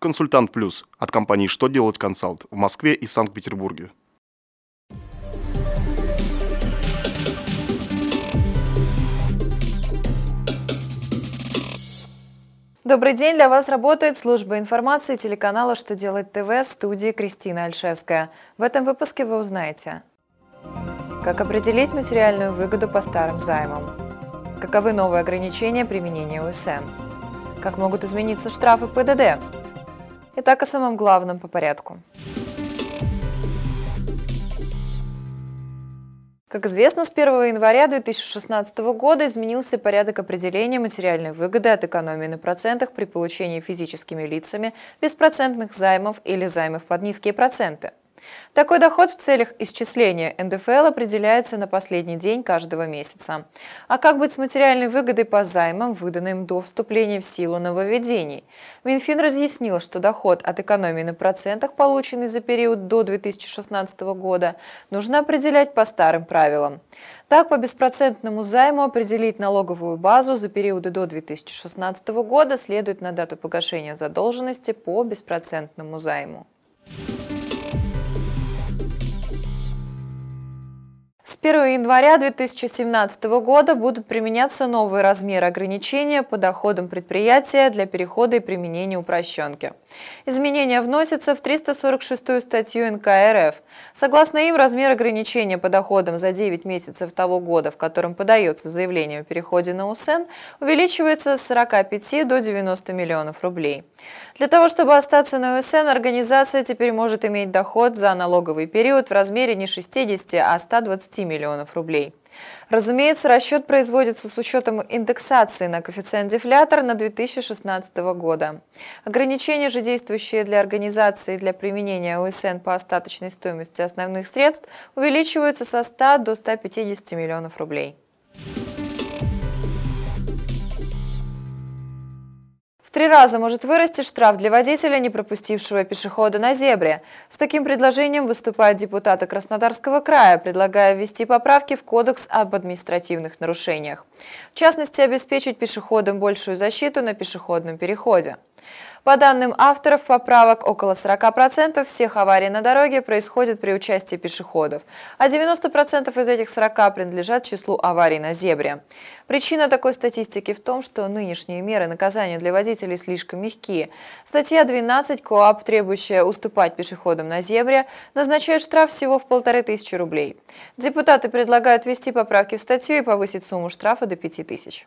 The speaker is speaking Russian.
Консультант Плюс от компании «Что делать консалт» в Москве и Санкт-Петербурге. Добрый день, для вас работает служба информации телеканала «Что делать ТВ» в студии Кристина Альшевская. В этом выпуске вы узнаете, как определить материальную выгоду по старым займам, каковы новые ограничения применения УСН, как могут измениться штрафы ПДД. Итак, о самом главном по порядку. Как известно, с 1 января 2016 года изменился порядок определения материальной выгоды от экономии на процентах при получении физическими лицами беспроцентных займов или займов под низкие проценты. Такой доход в целях исчисления НДФЛ определяется на последний день каждого месяца. А как быть с материальной выгодой по займам, выданным до вступления в силу нововведений? Минфин разъяснил, что доход от экономии на процентах, полученный за период до 2016 года, нужно определять по старым правилам. Так, по беспроцентному займу определить налоговую базу за периоды до 2016 года следует на дату погашения задолженности по беспроцентному займу. С 1 января 2017 года будут применяться новые размеры ограничения по доходам предприятия для перехода и применения упрощенки. Изменения вносятся в 346 статью НК РФ. Согласно им, размер ограничения по доходам за 9 месяцев того года, в котором подается заявление о переходе на УСН, увеличивается с 45 до 90 миллионов рублей. Для того, чтобы остаться на УСН, организация теперь может иметь доход за налоговый период в размере не 60, а 120 миллионов рублей. Разумеется, расчет производится с учетом индексации на коэффициент дефлятор на 2016 года. Ограничения же, действующие для организации для применения ОСН по остаточной стоимости основных средств, увеличиваются со 100 до 150 миллионов рублей. Три раза может вырасти штраф для водителя, не пропустившего пешехода на зебре. С таким предложением выступают депутаты Краснодарского края, предлагая ввести поправки в Кодекс об административных нарушениях. В частности, обеспечить пешеходам большую защиту на пешеходном переходе. По данным авторов поправок, около 40% всех аварий на дороге происходят при участии пешеходов, а 90% из этих 40 принадлежат числу аварий на зебре. Причина такой статистики в том, что нынешние меры наказания для водителей слишком мягкие. Статья 12 КОАП, требующая уступать пешеходам на зебре, назначает штраф всего в полторы тысячи рублей. Депутаты предлагают ввести поправки в статью и повысить сумму штрафа до 5 тысяч.